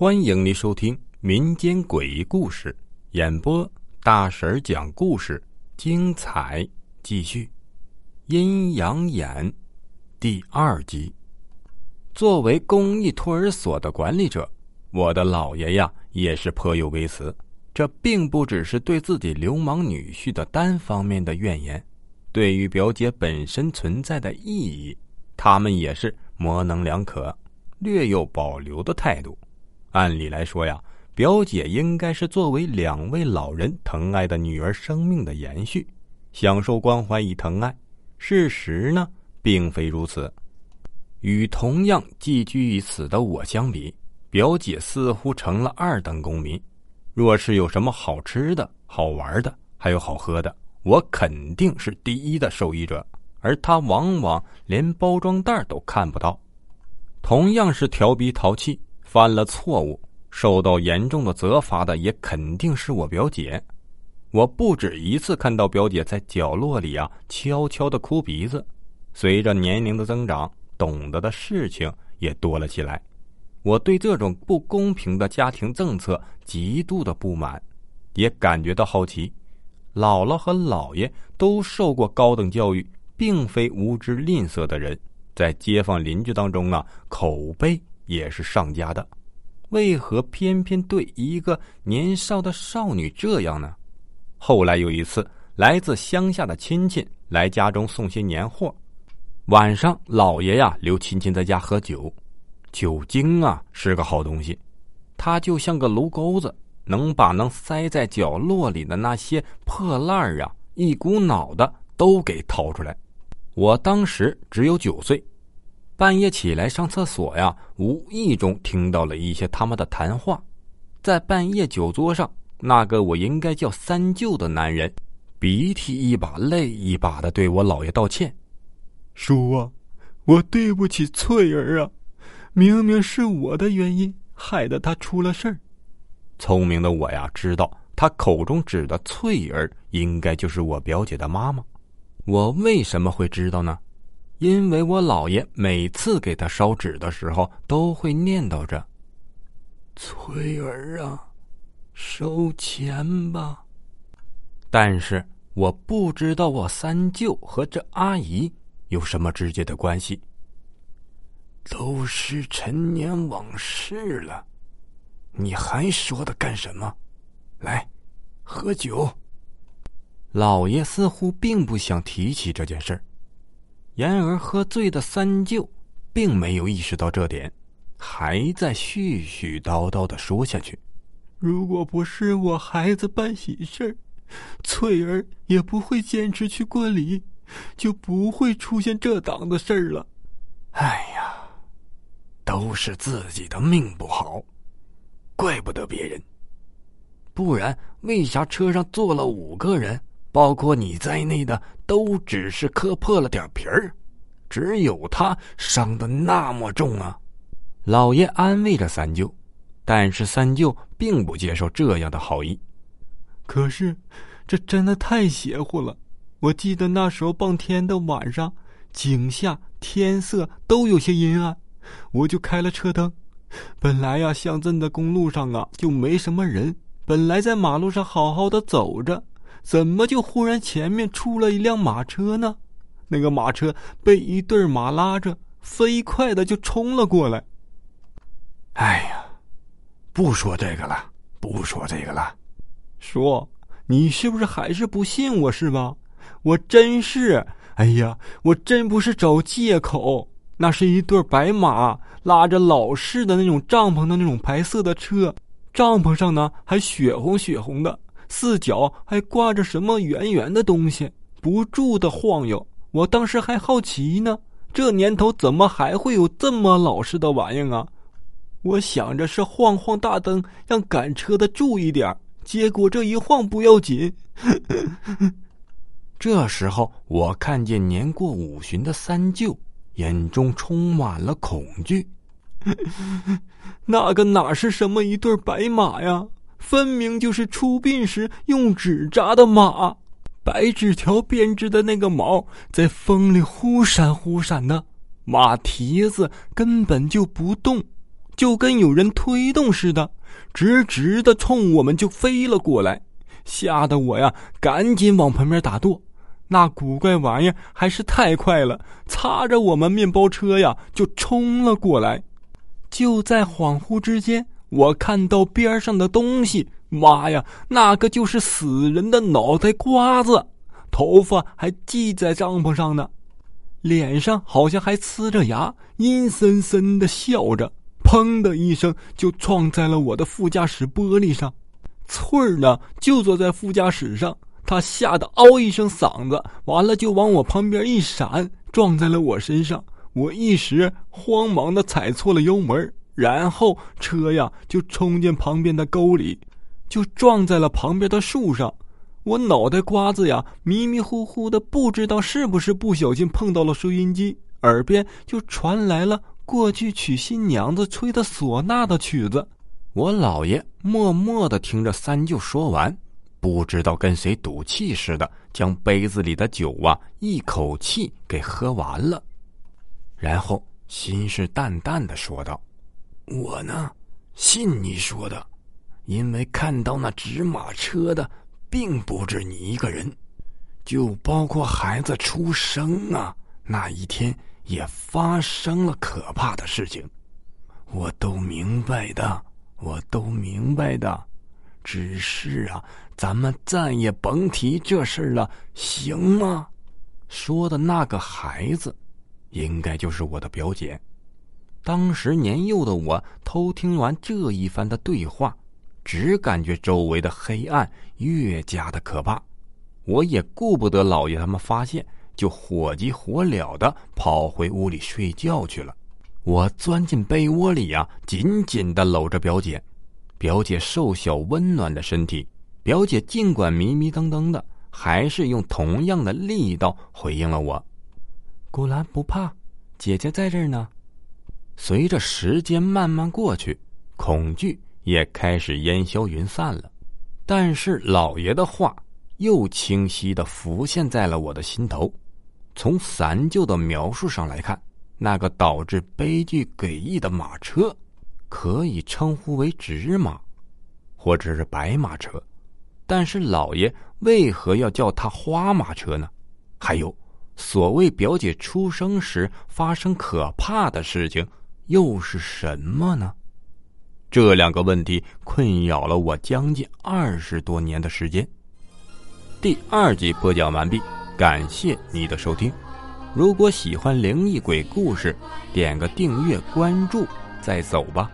欢迎您收听民间诡异故事演播，大婶讲故事，精彩继续。阴阳眼第二集。作为公益托儿所的管理者，我的姥爷呀也是颇有微词。这并不只是对自己流氓女婿的单方面的怨言，对于表姐本身存在的意义，他们也是模棱两可，略有保留的态度。按理来说呀，表姐应该是作为两位老人疼爱的女儿生命的延续，享受关怀与疼爱。事实呢，并非如此。与同样寄居于此的我相比，表姐似乎成了二等公民。若是有什么好吃的、好玩的，还有好喝的，我肯定是第一的受益者，而她往往连包装袋都看不到。同样是调皮淘气。犯了错误，受到严重的责罚的也肯定是我表姐。我不止一次看到表姐在角落里啊，悄悄的哭鼻子。随着年龄的增长，懂得的事情也多了起来。我对这种不公平的家庭政策极度的不满，也感觉到好奇。姥姥和姥爷都受过高等教育，并非无知吝啬的人，在街坊邻居当中啊，口碑。也是上家的，为何偏偏对一个年少的少女这样呢？后来有一次，来自乡下的亲戚来家中送些年货，晚上老爷呀留亲戚在家喝酒，酒精啊是个好东西，它就像个炉钩子，能把能塞在角落里的那些破烂啊一股脑的都给掏出来。我当时只有九岁。半夜起来上厕所呀，无意中听到了一些他们的谈话。在半夜酒桌上，那个我应该叫三舅的男人，鼻涕一把泪一把的对我姥爷道歉：“叔啊，我对不起翠儿啊，明明是我的原因害得他出了事儿。”聪明的我呀，知道他口中指的翠儿应该就是我表姐的妈妈。我为什么会知道呢？因为我姥爷每次给他烧纸的时候，都会念叨着：“翠儿啊，收钱吧。”但是我不知道我三舅和这阿姨有什么直接的关系。都是陈年往事了，你还说他干什么？来，喝酒。老爷似乎并不想提起这件事儿。然而，喝醉的三舅并没有意识到这点，还在絮絮叨叨的说下去：“如果不是我孩子办喜事翠儿也不会坚持去过礼，就不会出现这档子事儿了。哎呀，都是自己的命不好，怪不得别人。不然，为啥车上坐了五个人？”包括你在内的都只是磕破了点皮儿，只有他伤的那么重啊！老爷安慰着三舅，但是三舅并不接受这样的好意。可是，这真的太邪乎了！我记得那时候傍天的晚上，井下天色都有些阴暗，我就开了车灯。本来呀，乡镇的公路上啊就没什么人，本来在马路上好好的走着。怎么就忽然前面出了一辆马车呢？那个马车被一对马拉着，飞快的就冲了过来。哎呀，不说这个了，不说这个了。说，你是不是还是不信我是吧？我真是，哎呀，我真不是找借口。那是一对白马拉着老式的那种帐篷的那种白色的车，帐篷上呢还血红血红的。四角还挂着什么圆圆的东西，不住的晃悠。我当时还好奇呢，这年头怎么还会有这么老式的玩意儿啊？我想着是晃晃大灯，让赶车的注意点结果这一晃不要紧。这时候，我看见年过五旬的三舅眼中充满了恐惧。那个哪是什么一对白马呀？分明就是出殡时用纸扎的马，白纸条编织的那个毛在风里忽闪忽闪的，马蹄子根本就不动，就跟有人推动似的，直直的冲我们就飞了过来，吓得我呀，赶紧往旁边打舵。那古怪玩意儿还是太快了，擦着我们面包车呀，就冲了过来。就在恍惚之间，我看到边上的东西，妈呀，那个就是死人的脑袋瓜子，头发还系在帐篷上呢，脸上好像还呲着牙，阴森森的笑着。砰的一声，就撞在了我的副驾驶玻璃上。翠儿呢，就坐在副驾驶上。他吓得嗷一声嗓子，完了就往我旁边一闪，撞在了我身上。我一时慌忙的踩错了油门，然后车呀就冲进旁边的沟里，就撞在了旁边的树上。我脑袋瓜子呀迷迷糊糊的，不知道是不是不小心碰到了收音机，耳边就传来了过去娶新娘子吹的唢呐的曲子。我姥爷默默的听着三舅说完。不知道跟谁赌气似的，将杯子里的酒啊一口气给喝完了，然后心事淡淡的说道：“我呢，信你说的，因为看到那纸马车的，并不止你一个人，就包括孩子出生啊那一天也发生了可怕的事情，我都明白的，我都明白的。”只是啊，咱们再也甭提这事了，行吗？说的那个孩子，应该就是我的表姐。当时年幼的我偷听完这一番的对话，只感觉周围的黑暗越加的可怕。我也顾不得老爷他们发现，就火急火燎的跑回屋里睡觉去了。我钻进被窝里呀，紧紧的搂着表姐。表姐瘦小温暖的身体，表姐尽管迷迷瞪瞪的，还是用同样的力道回应了我：“古兰不怕，姐姐在这儿呢。”随着时间慢慢过去，恐惧也开始烟消云散了。但是老爷的话又清晰的浮现在了我的心头。从三舅的描述上来看，那个导致悲剧诡异的马车。可以称呼为纸马，或者是白马车，但是老爷为何要叫它花马车呢？还有，所谓表姐出生时发生可怕的事情，又是什么呢？这两个问题困扰了我将近二十多年的时间。第二集播讲完毕，感谢你的收听。如果喜欢灵异鬼故事，点个订阅关注，再走吧。